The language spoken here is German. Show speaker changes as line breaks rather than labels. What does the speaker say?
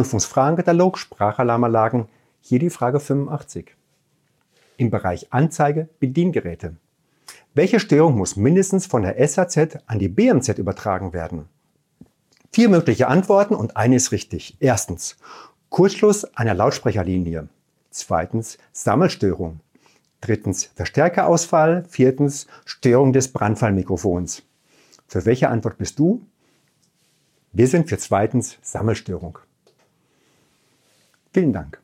Prüfungsfragenkatalog Sprachalarmanlagen hier die Frage 85. Im Bereich Anzeige Bediengeräte. Welche Störung muss mindestens von der SAZ an die BMZ übertragen werden? Vier mögliche Antworten und eine ist richtig. Erstens, Kurzschluss einer Lautsprecherlinie. Zweitens, Sammelstörung. Drittens, Verstärkerausfall. Viertens, Störung des Brandfallmikrofons. Für welche Antwort bist du? Wir sind für zweitens Sammelstörung. Vielen Dank.